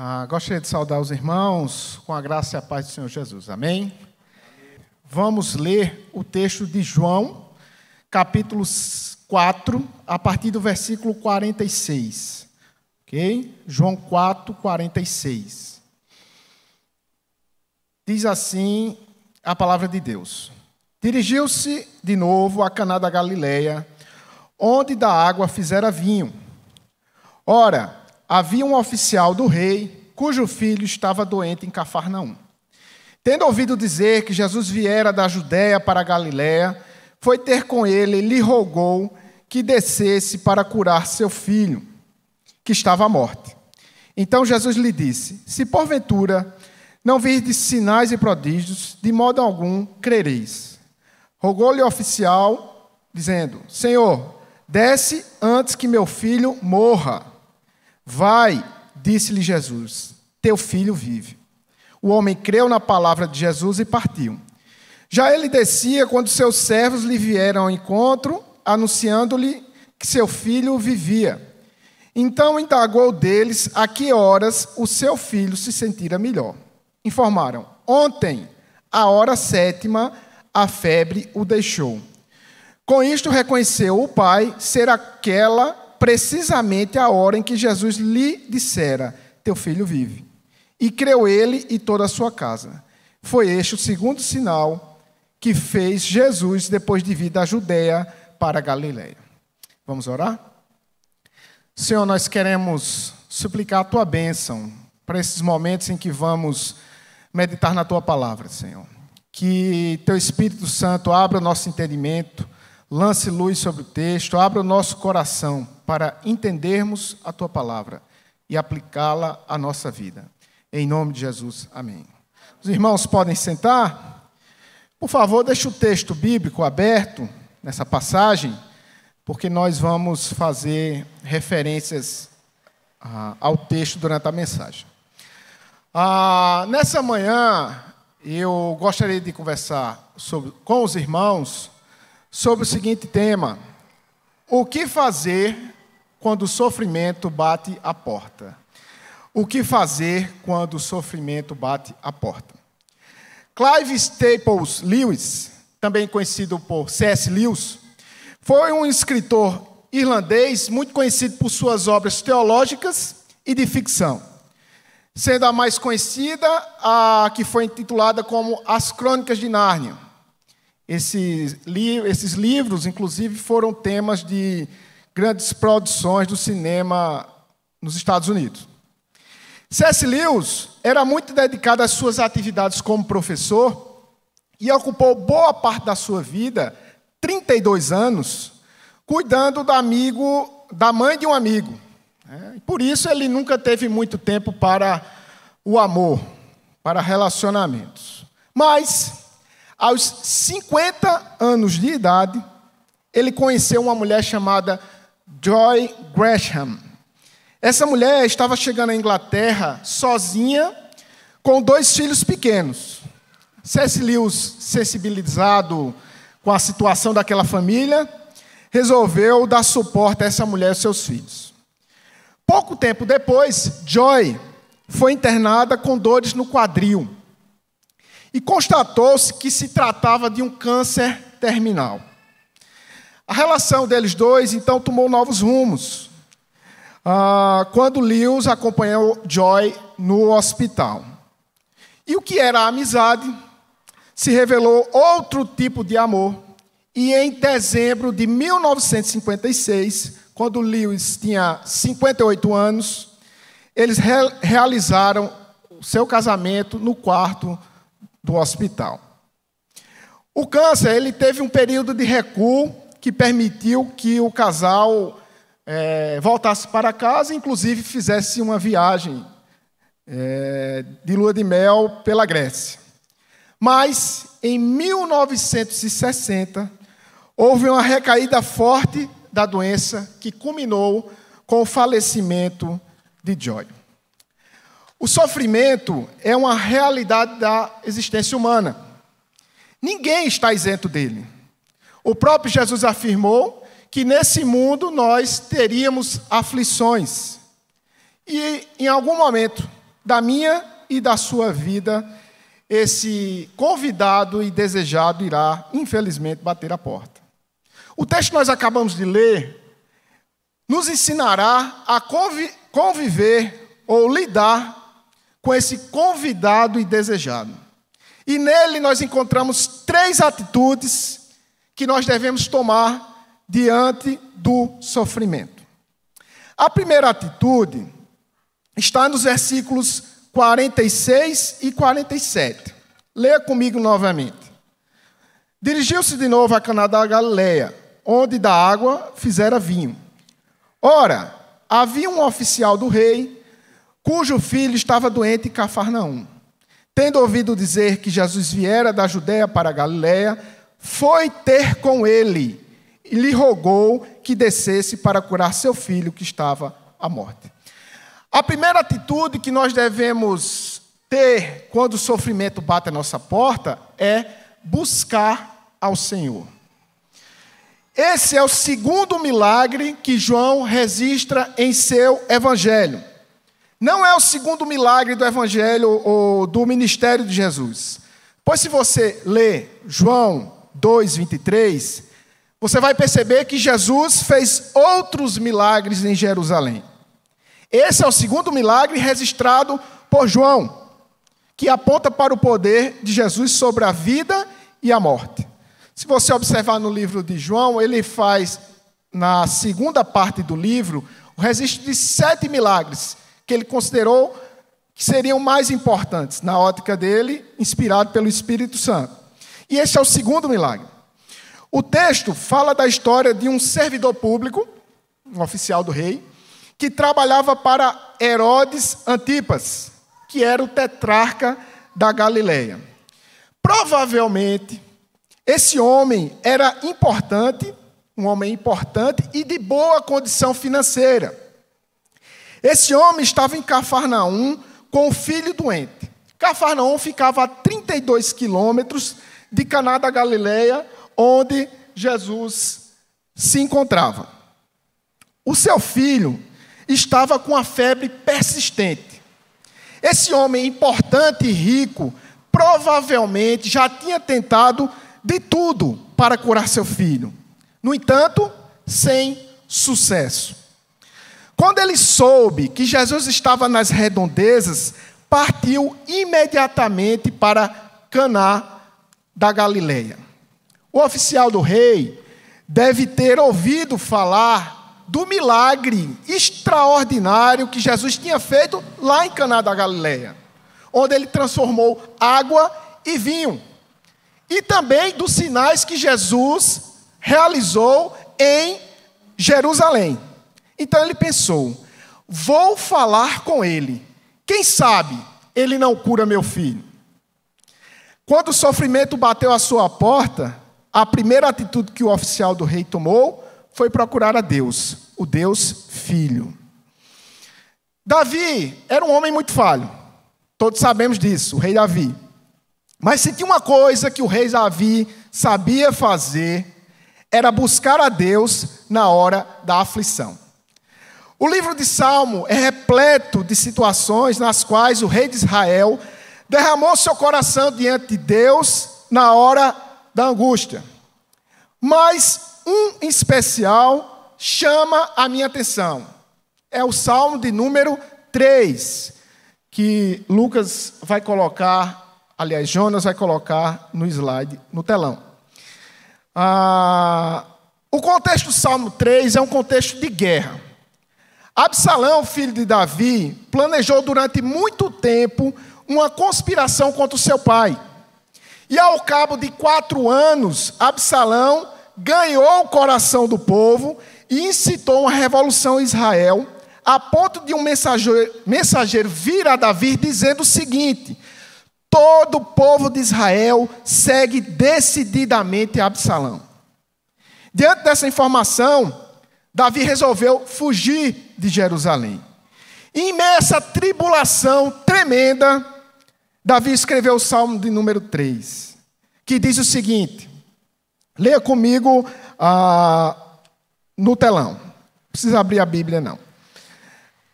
Ah, gostaria de saudar os irmãos com a graça e a paz do Senhor Jesus. Amém? Vamos ler o texto de João, capítulo 4, a partir do versículo 46. Ok? João 4, 46. Diz assim a palavra de Deus. Dirigiu-se de novo a Caná da Galileia, onde da água fizera vinho. Ora, havia um oficial do rei, cujo filho estava doente em Cafarnaum. Tendo ouvido dizer que Jesus viera da Judéia para a Galiléia, foi ter com ele e lhe rogou que descesse para curar seu filho, que estava à morte. Então Jesus lhe disse: Se porventura não virdes sinais e prodígios, de modo algum crereis. Rogou-lhe o oficial, dizendo: Senhor, desce antes que meu filho morra. Vai, disse-lhe Jesus, teu filho vive. O homem creu na palavra de Jesus e partiu. Já ele descia quando seus servos lhe vieram ao encontro, anunciando-lhe que seu filho vivia. Então indagou deles a que horas o seu filho se sentira melhor. Informaram: Ontem, a hora sétima, a febre o deixou. Com isto reconheceu o pai ser aquela precisamente a hora em que Jesus lhe dissera: Teu filho vive. E creu ele e toda a sua casa. Foi este o segundo sinal que fez Jesus depois de vir da Judéia para a Galiléia. Vamos orar? Senhor, nós queremos suplicar a tua bênção para esses momentos em que vamos meditar na tua palavra, Senhor. Que teu Espírito Santo abra o nosso entendimento lance luz sobre o texto, abra o nosso coração para entendermos a tua palavra e aplicá-la à nossa vida. Em nome de Jesus, amém. Os irmãos podem sentar? Por favor, deixe o texto bíblico aberto nessa passagem, porque nós vamos fazer referências ah, ao texto durante a mensagem. Ah, nessa manhã, eu gostaria de conversar sobre, com os irmãos sobre o seguinte tema: O que fazer quando o sofrimento bate a porta? O que fazer quando o sofrimento bate a porta? Clive Staples Lewis, também conhecido por C.S. Lewis, foi um escritor irlandês muito conhecido por suas obras teológicas e de ficção. Sendo a mais conhecida, a que foi intitulada como As Crônicas de Nárnia esses, li esses livros, inclusive, foram temas de grandes produções do cinema nos Estados Unidos. C.S. Lewis era muito dedicado às suas atividades como professor e ocupou boa parte da sua vida, 32 anos, cuidando do amigo, da mãe de um amigo. É, por isso ele nunca teve muito tempo para o amor, para relacionamentos. Mas aos 50 anos de idade, ele conheceu uma mulher chamada Joy Gresham. Essa mulher estava chegando à Inglaterra sozinha, com dois filhos pequenos. C.S. Lewis, sensibilizado com a situação daquela família, resolveu dar suporte a essa mulher e seus filhos. Pouco tempo depois, Joy foi internada com dores no quadril e constatou-se que se tratava de um câncer terminal. A relação deles dois, então, tomou novos rumos. Ah, quando Lewis acompanhou Joy no hospital. E o que era amizade se revelou outro tipo de amor. E em dezembro de 1956, quando Lewis tinha 58 anos, eles re realizaram o seu casamento no quarto do hospital. O câncer ele teve um período de recuo que permitiu que o casal é, voltasse para casa, inclusive fizesse uma viagem é, de lua de mel pela Grécia. Mas em 1960 houve uma recaída forte da doença que culminou com o falecimento de Joy. O sofrimento é uma realidade da existência humana. Ninguém está isento dele. O próprio Jesus afirmou que nesse mundo nós teríamos aflições. E em algum momento da minha e da sua vida, esse convidado e desejado irá, infelizmente, bater a porta. O texto que nós acabamos de ler nos ensinará a conviver ou lidar com esse convidado e desejado. E nele nós encontramos três atitudes que nós devemos tomar diante do sofrimento. A primeira atitude está nos versículos 46 e 47. Leia comigo novamente. Dirigiu-se de novo a Caná da Galileia, onde da água fizera vinho. Ora, havia um oficial do rei, cujo filho estava doente em Cafarnaum. Tendo ouvido dizer que Jesus viera da Judéia para a Galiléia, foi ter com ele e lhe rogou que descesse para curar seu filho que estava à morte. A primeira atitude que nós devemos ter quando o sofrimento bate a nossa porta é buscar ao Senhor. Esse é o segundo milagre que João registra em seu evangelho. Não é o segundo milagre do evangelho ou do ministério de Jesus. Pois se você lê João 2:23, você vai perceber que Jesus fez outros milagres em Jerusalém. Esse é o segundo milagre registrado por João, que aponta para o poder de Jesus sobre a vida e a morte. Se você observar no livro de João, ele faz, na segunda parte do livro, o registro de sete milagres que ele considerou que seriam mais importantes, na ótica dele, inspirado pelo Espírito Santo. E esse é o segundo milagre. O texto fala da história de um servidor público, um oficial do rei, que trabalhava para Herodes Antipas, que era o tetrarca da Galileia. Provavelmente, esse homem era importante, um homem importante e de boa condição financeira. Esse homem estava em Cafarnaum com o filho doente. Cafarnaum ficava a 32 quilômetros de Caná da Galileia, onde Jesus se encontrava. O seu filho estava com a febre persistente. Esse homem importante e rico provavelmente já tinha tentado de tudo para curar seu filho. No entanto, sem sucesso. Quando ele soube que Jesus estava nas redondezas, partiu imediatamente para Caná da Galileia. O oficial do rei deve ter ouvido falar do milagre extraordinário que Jesus tinha feito lá em Caná da Galileia, onde ele transformou água e vinho e também dos sinais que Jesus realizou em Jerusalém. Então ele pensou: vou falar com ele. Quem sabe ele não cura meu filho? Quando o sofrimento bateu à sua porta, a primeira atitude que o oficial do rei tomou foi procurar a Deus, o Deus Filho. Davi era um homem muito falho, todos sabemos disso, o rei Davi. Mas se tinha uma coisa que o rei Davi sabia fazer, era buscar a Deus na hora da aflição. O livro de Salmo é repleto de situações nas quais o rei de Israel derramou seu coração diante de Deus na hora da angústia. Mas um especial chama a minha atenção. É o Salmo de número 3, que Lucas vai colocar Aliás, Jonas vai colocar no slide, no telão. Ah, o contexto do Salmo 3 é um contexto de guerra. Absalão, filho de Davi, planejou durante muito tempo uma conspiração contra o seu pai. E ao cabo de quatro anos, Absalão ganhou o coração do povo e incitou uma revolução em Israel, a ponto de um mensageiro, mensageiro vir a Davi dizendo o seguinte: Todo o povo de Israel segue decididamente Absalão. Diante dessa informação, Davi resolveu fugir de Jerusalém. em meio a essa tribulação tremenda, Davi escreveu o Salmo de número 3, que diz o seguinte: leia comigo ah, no telão. Não precisa abrir a Bíblia, não.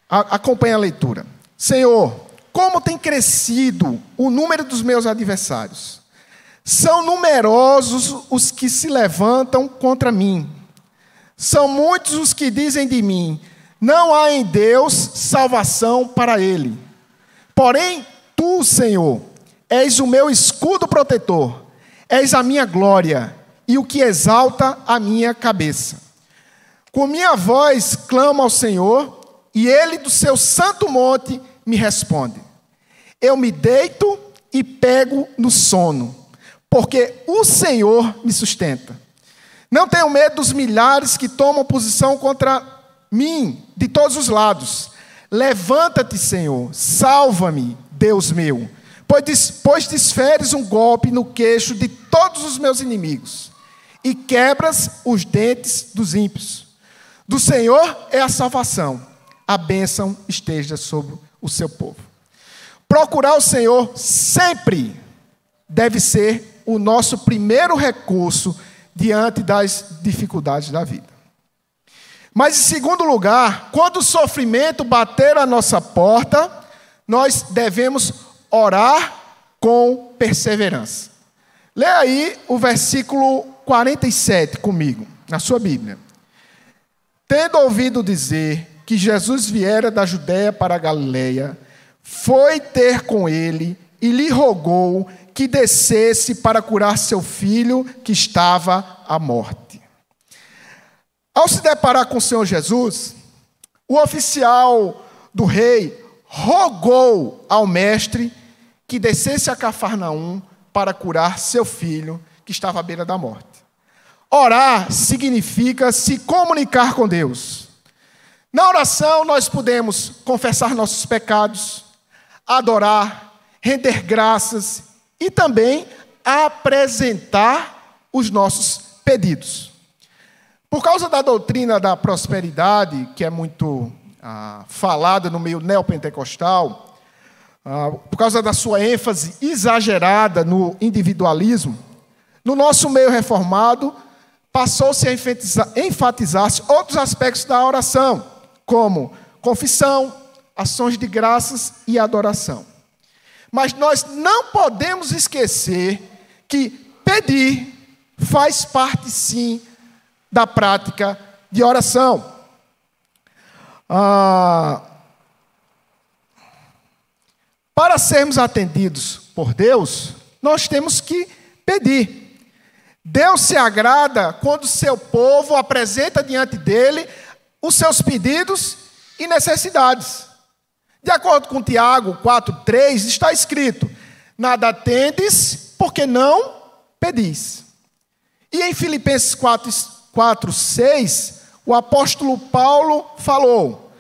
A, acompanhe a leitura. Senhor, como tem crescido o número dos meus adversários. São numerosos os que se levantam contra mim. São muitos os que dizem de mim: não há em Deus salvação para ele. Porém, tu, Senhor, és o meu escudo protetor, és a minha glória e o que exalta a minha cabeça. Com minha voz clamo ao Senhor, e ele do seu santo monte me responde. Eu me deito e pego no sono, porque o Senhor me sustenta. Não tenho medo dos milhares que tomam posição contra mim de todos os lados. Levanta-te, Senhor, salva-me, Deus meu, pois desferes um golpe no queixo de todos os meus inimigos e quebras os dentes dos ímpios. Do Senhor é a salvação, a bênção esteja sobre o seu povo. Procurar o Senhor sempre deve ser o nosso primeiro recurso diante das dificuldades da vida. Mas, em segundo lugar, quando o sofrimento bater a nossa porta, nós devemos orar com perseverança. Lê aí o versículo 47 comigo, na sua Bíblia. Tendo ouvido dizer que Jesus viera da Judéia para a Galileia, foi ter com ele e lhe rogou que descesse para curar seu filho que estava à morte. Ao se deparar com o Senhor Jesus, o oficial do rei rogou ao mestre que descesse a Cafarnaum para curar seu filho que estava à beira da morte. Orar significa se comunicar com Deus. Na oração, nós podemos confessar nossos pecados, adorar, render graças e também apresentar os nossos pedidos. Por causa da doutrina da prosperidade, que é muito ah, falada no meio neopentecostal, ah, por causa da sua ênfase exagerada no individualismo, no nosso meio reformado, passou-se a enfatizar-se outros aspectos da oração, como confissão, ações de graças e adoração. Mas nós não podemos esquecer que pedir faz parte, sim, da prática de oração. Ah, para sermos atendidos por Deus, nós temos que pedir. Deus se agrada quando seu povo apresenta diante dele os seus pedidos e necessidades. De acordo com Tiago 4,3, está escrito: Nada tendes, porque não pedis. E em Filipenses 4, 4 6, o apóstolo Paulo falou: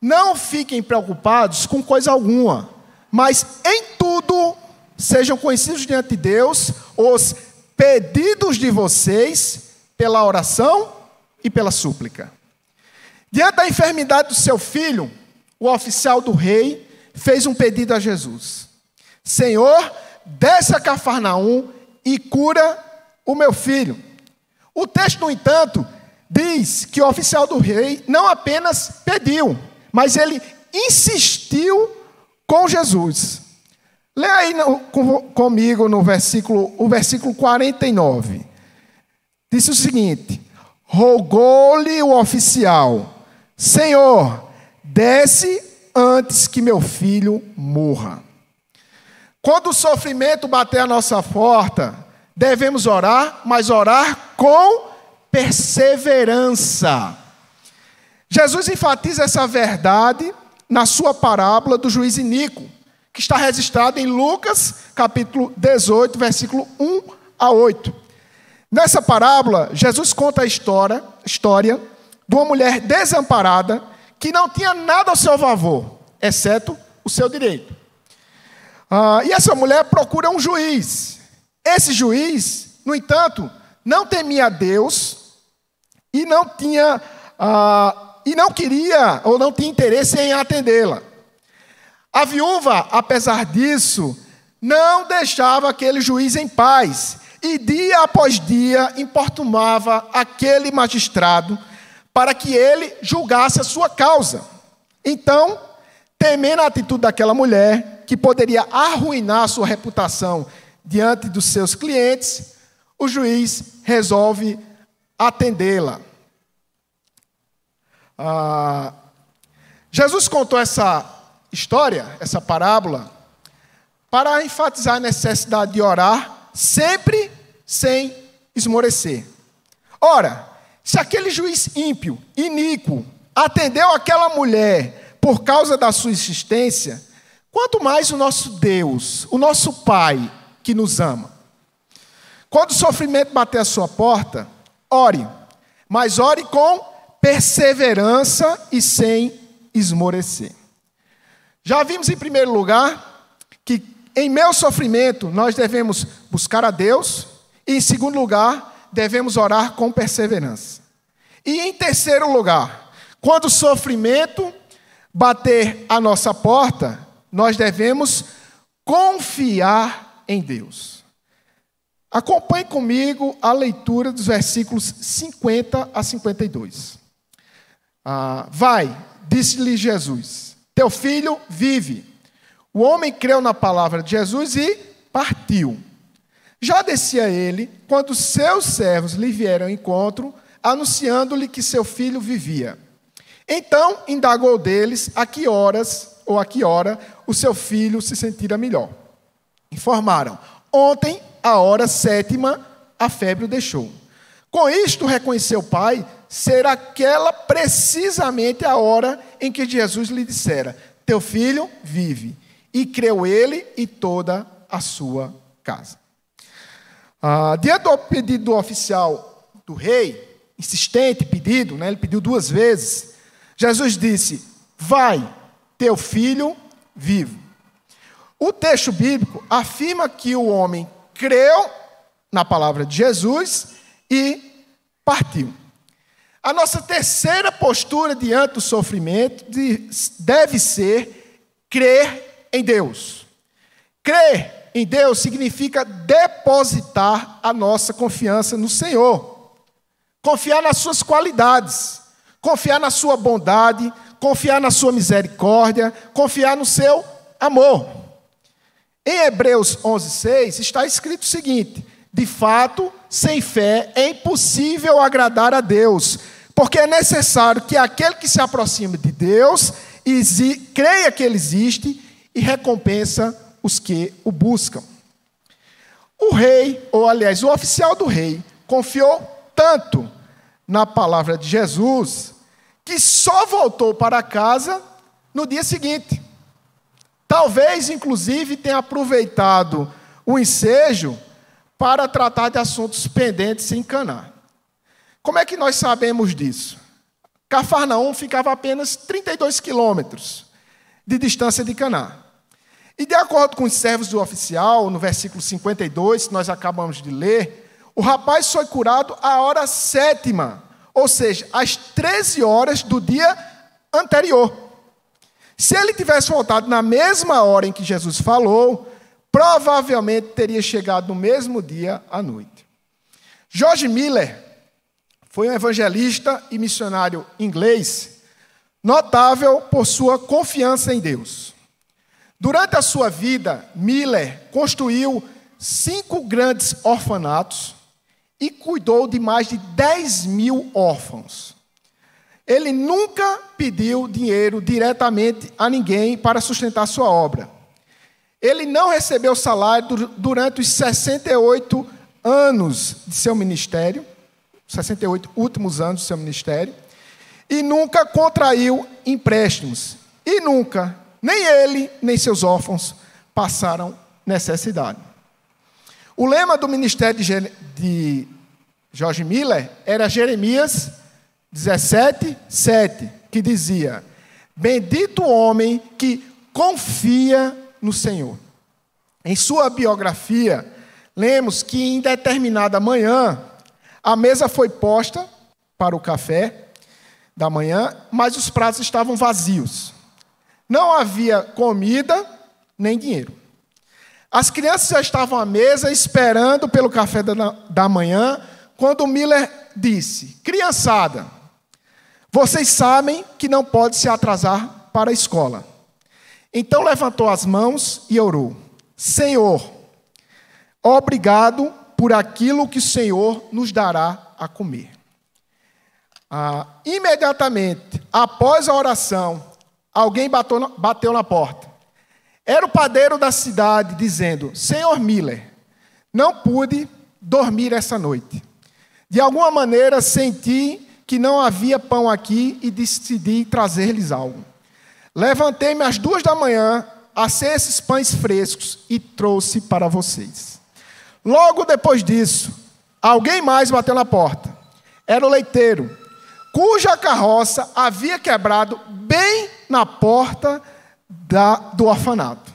Não fiquem preocupados com coisa alguma, mas em tudo sejam conhecidos diante de Deus os pedidos de vocês pela oração e pela súplica. Diante da enfermidade do seu filho, o oficial do rei fez um pedido a Jesus: Senhor, desce a Cafarnaum e cura o meu filho. O texto, no entanto, diz que o oficial do rei não apenas pediu, mas ele insistiu com Jesus. Lê aí no, com, comigo no versículo, o versículo 49. Disse o seguinte: Rogou-lhe o oficial, Senhor, Desce antes que meu filho morra. Quando o sofrimento bater a nossa porta, devemos orar, mas orar com perseverança. Jesus enfatiza essa verdade na sua parábola do juiz Inico, que está registrada em Lucas, capítulo 18, versículo 1 a 8. Nessa parábola, Jesus conta a história, história de uma mulher desamparada que não tinha nada ao seu favor, exceto o seu direito. Ah, e essa mulher procura um juiz. Esse juiz, no entanto, não temia Deus e não tinha ah, e não queria ou não tinha interesse em atendê-la. A viúva, apesar disso, não deixava aquele juiz em paz e dia após dia importunava aquele magistrado para que ele julgasse a sua causa. Então, temendo a atitude daquela mulher, que poderia arruinar sua reputação diante dos seus clientes, o juiz resolve atendê-la. Ah, Jesus contou essa história, essa parábola, para enfatizar a necessidade de orar sempre sem esmorecer. Ora, se aquele juiz ímpio, iníquo, atendeu aquela mulher por causa da sua existência, quanto mais o nosso Deus, o nosso Pai, que nos ama. Quando o sofrimento bater a sua porta, ore, mas ore com perseverança e sem esmorecer. Já vimos em primeiro lugar que em meu sofrimento nós devemos buscar a Deus e em segundo lugar devemos orar com perseverança. E em terceiro lugar, quando o sofrimento bater a nossa porta, nós devemos confiar em Deus. Acompanhe comigo a leitura dos versículos 50 a 52. Ah, vai, disse-lhe Jesus: Teu filho vive. O homem creu na palavra de Jesus e partiu. Já descia ele, quando seus servos lhe vieram ao encontro, anunciando-lhe que seu filho vivia. Então indagou deles a que horas ou a que hora o seu filho se sentira melhor. Informaram: Ontem, a hora sétima, a febre o deixou. Com isto reconheceu o pai ser aquela precisamente a hora em que Jesus lhe dissera: Teu filho vive. E creu ele e toda a sua casa. Ah, diante do pedido do oficial do rei, insistente pedido, né, ele pediu duas vezes, Jesus disse: Vai, teu filho vive. O texto bíblico afirma que o homem creu na palavra de Jesus e partiu. A nossa terceira postura diante do sofrimento deve ser crer em Deus. Crer em Deus significa depositar a nossa confiança no Senhor, confiar nas Suas qualidades, confiar na Sua bondade, confiar na Sua misericórdia, confiar no Seu amor. Em Hebreus 11:6 está escrito o seguinte: De fato, sem fé é impossível agradar a Deus, porque é necessário que aquele que se aproxima de Deus creia que Ele existe e recompensa os que o buscam. O rei, ou aliás, o oficial do rei, confiou tanto na palavra de Jesus que só voltou para casa no dia seguinte. Talvez, inclusive, tenha aproveitado o ensejo para tratar de assuntos pendentes em Caná. Como é que nós sabemos disso? Cafarnaum ficava a apenas 32 quilômetros de distância de Caná. E de acordo com os servos do oficial, no versículo 52, que nós acabamos de ler, o rapaz foi curado à hora sétima, ou seja, às 13 horas do dia anterior. Se ele tivesse voltado na mesma hora em que Jesus falou, provavelmente teria chegado no mesmo dia à noite. George Miller foi um evangelista e missionário inglês, notável por sua confiança em Deus. Durante a sua vida, Miller construiu cinco grandes orfanatos e cuidou de mais de 10 mil órfãos. Ele nunca pediu dinheiro diretamente a ninguém para sustentar sua obra. Ele não recebeu salário durante os 68 anos de seu ministério 68 últimos anos do seu ministério, e nunca contraiu empréstimos. E nunca, nem ele, nem seus órfãos, passaram necessidade. O lema do ministério de, de Jorge Miller era Jeremias 17, 7, que dizia: Bendito o homem que confia no Senhor. Em sua biografia, lemos que em determinada manhã, a mesa foi posta para o café da manhã, mas os pratos estavam vazios. Não havia comida nem dinheiro. As crianças já estavam à mesa esperando pelo café da manhã, quando Miller disse: Criançada, vocês sabem que não pode se atrasar para a escola. Então levantou as mãos e orou: Senhor, obrigado por aquilo que o Senhor nos dará a comer. Ah, imediatamente após a oração, alguém bateu, bateu na porta. Era o padeiro da cidade dizendo: Senhor Miller, não pude dormir essa noite. De alguma maneira senti que não havia pão aqui e decidi trazer-lhes algo. Levantei-me às duas da manhã, assei esses pães frescos e trouxe para vocês. Logo depois disso, alguém mais bateu na porta. Era o leiteiro, cuja carroça havia quebrado bem na porta da, do orfanato.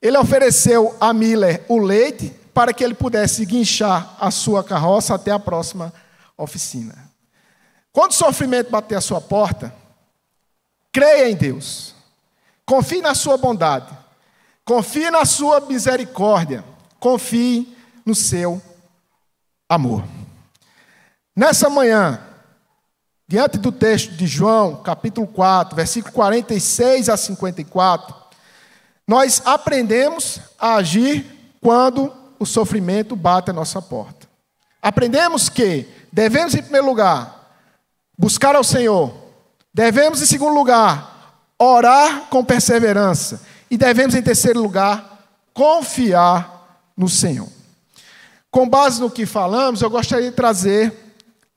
Ele ofereceu a Miller o leite para que ele pudesse guinchar a sua carroça até a próxima oficina. Quando o sofrimento bater a sua porta, creia em Deus. Confie na sua bondade. Confie na sua misericórdia. Confie no seu amor. Nessa manhã, diante do texto de João, capítulo 4, versículo 46 a 54, nós aprendemos a agir quando o sofrimento bate a nossa porta. Aprendemos que devemos, em primeiro lugar, buscar ao Senhor. Devemos, em segundo lugar, orar com perseverança. E devemos, em terceiro lugar, confiar no Senhor. Com base no que falamos, eu gostaria de trazer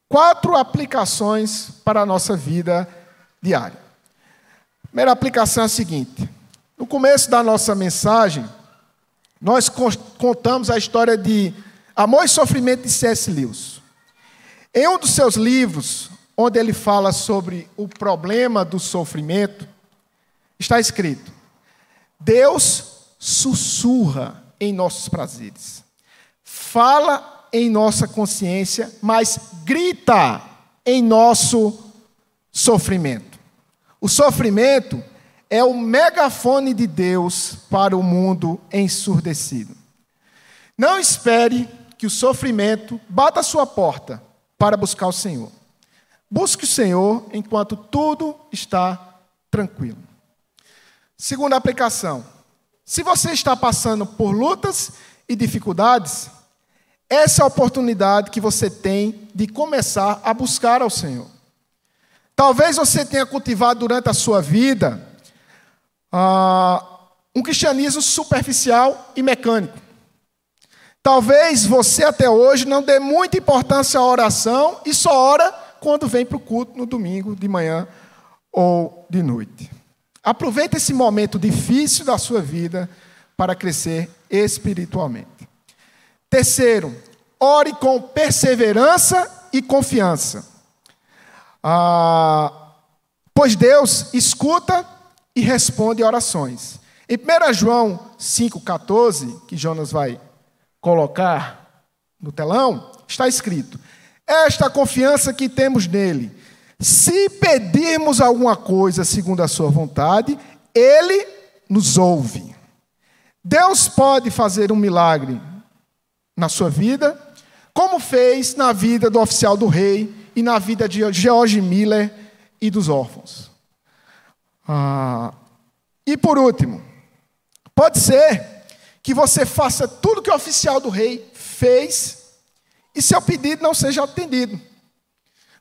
quatro aplicações para a nossa vida diária. A primeira aplicação é a seguinte: no começo da nossa mensagem, nós contamos a história de Amor e Sofrimento de C.S. Lewis. Em um dos seus livros, onde ele fala sobre o problema do sofrimento, está escrito: Deus sussurra em nossos prazeres, fala em nossa consciência, mas grita em nosso sofrimento. O sofrimento é o megafone de Deus para o mundo ensurdecido. Não espere que o sofrimento bata a sua porta para buscar o Senhor. Busque o Senhor enquanto tudo está tranquilo. Segunda aplicação: se você está passando por lutas e dificuldades, essa é a oportunidade que você tem de começar a buscar ao Senhor. Talvez você tenha cultivado durante a sua vida ah, um cristianismo superficial e mecânico. Talvez você até hoje não dê muita importância à oração e só ora quando vem para o culto no domingo, de manhã ou de noite. Aproveite esse momento difícil da sua vida para crescer espiritualmente. Terceiro, ore com perseverança e confiança. Ah, pois Deus escuta e responde orações. Em 1 João 5,14, que Jonas vai colocar no telão, está escrito: Esta confiança que temos nele, se pedirmos alguma coisa segundo a sua vontade, ele nos ouve. Deus pode fazer um milagre na sua vida, como fez na vida do oficial do rei e na vida de George Miller e dos órfãos. Ah, e por último, pode ser que você faça tudo que o oficial do rei fez e seu pedido não seja atendido.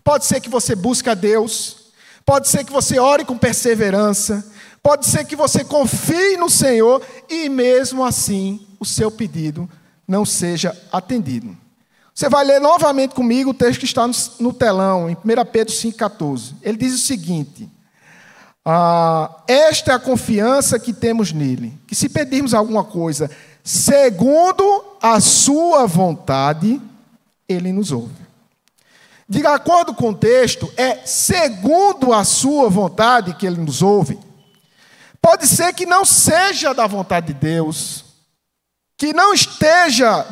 Pode ser que você busque a Deus, pode ser que você ore com perseverança, pode ser que você confie no Senhor e mesmo assim o seu pedido não seja atendido. Você vai ler novamente comigo o texto que está no telão, em 1 Pedro 5,14. Ele diz o seguinte: ah, esta é a confiança que temos nele, que se pedirmos alguma coisa segundo a sua vontade, ele nos ouve. De acordo com o texto, é segundo a sua vontade que ele nos ouve. Pode ser que não seja da vontade de Deus, que não esteja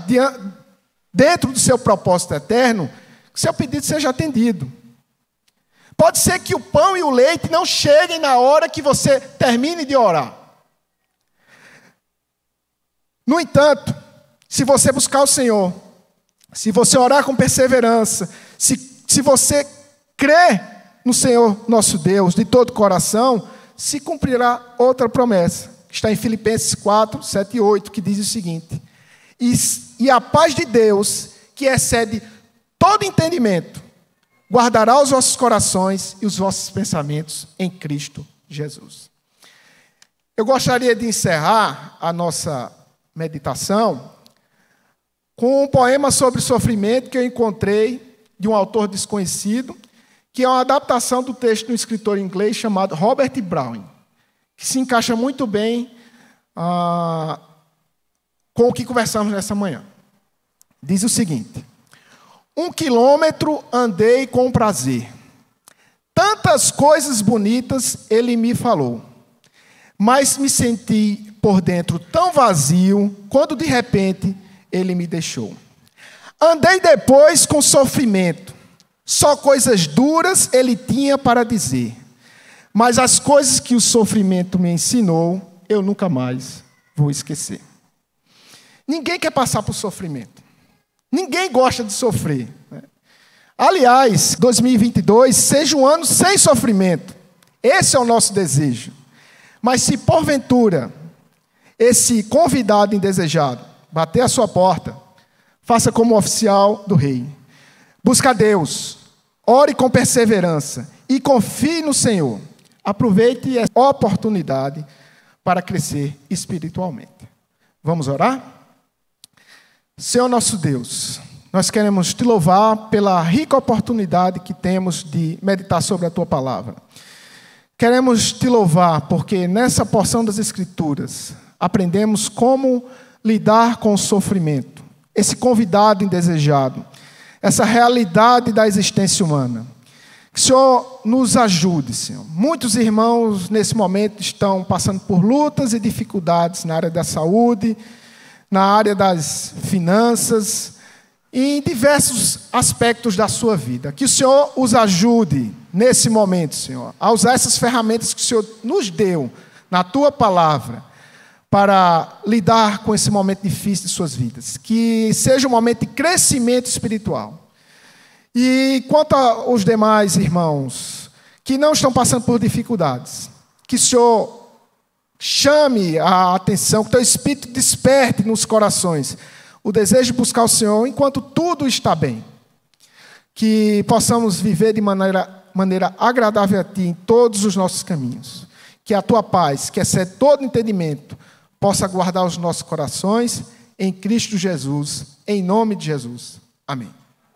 dentro do seu propósito eterno, que seu pedido seja atendido. Pode ser que o pão e o leite não cheguem na hora que você termine de orar. No entanto, se você buscar o Senhor, se você orar com perseverança, se, se você crer no Senhor nosso Deus de todo o coração, se cumprirá outra promessa, que está em Filipenses 4, 7 e 8, que diz o seguinte: E, e a paz de Deus, que excede todo entendimento, guardará os vossos corações e os vossos pensamentos em Cristo Jesus. Eu gostaria de encerrar a nossa meditação com um poema sobre sofrimento que eu encontrei de um autor desconhecido, que é uma adaptação do texto de um escritor inglês chamado Robert Browning, que se encaixa muito bem ah, com o que conversamos nessa manhã. Diz o seguinte: Um quilômetro andei com prazer, tantas coisas bonitas ele me falou, mas me senti por dentro tão vazio quando de repente ele me deixou. Andei depois com sofrimento, só coisas duras ele tinha para dizer. Mas as coisas que o sofrimento me ensinou, eu nunca mais vou esquecer. Ninguém quer passar por sofrimento. Ninguém gosta de sofrer. Né? Aliás, 2022 seja um ano sem sofrimento. Esse é o nosso desejo. Mas se porventura esse convidado indesejado bater a sua porta, faça como oficial do rei. Busca Deus, ore com perseverança e confie no Senhor. Aproveite a oportunidade para crescer espiritualmente. Vamos orar? Senhor nosso Deus, nós queremos te louvar pela rica oportunidade que temos de meditar sobre a tua palavra. Queremos te louvar porque nessa porção das Escrituras aprendemos como lidar com o sofrimento, esse convidado indesejado, essa realidade da existência humana. Que o Senhor nos ajude, Senhor. Muitos irmãos nesse momento estão passando por lutas e dificuldades na área da saúde, na área das finanças e em diversos aspectos da sua vida. Que o Senhor os ajude nesse momento, Senhor, a usar essas ferramentas que o Senhor nos deu na tua palavra para lidar com esse momento difícil de suas vidas. Que seja um momento de crescimento espiritual. E quanto aos demais irmãos que não estão passando por dificuldades, que o Senhor chame a atenção, que o teu espírito desperte nos corações o desejo de buscar o Senhor enquanto tudo está bem. Que possamos viver de maneira, maneira agradável a Ti em todos os nossos caminhos. Que a Tua paz, que excede todo entendimento, possa guardar os nossos corações em Cristo Jesus, em nome de Jesus. Amém.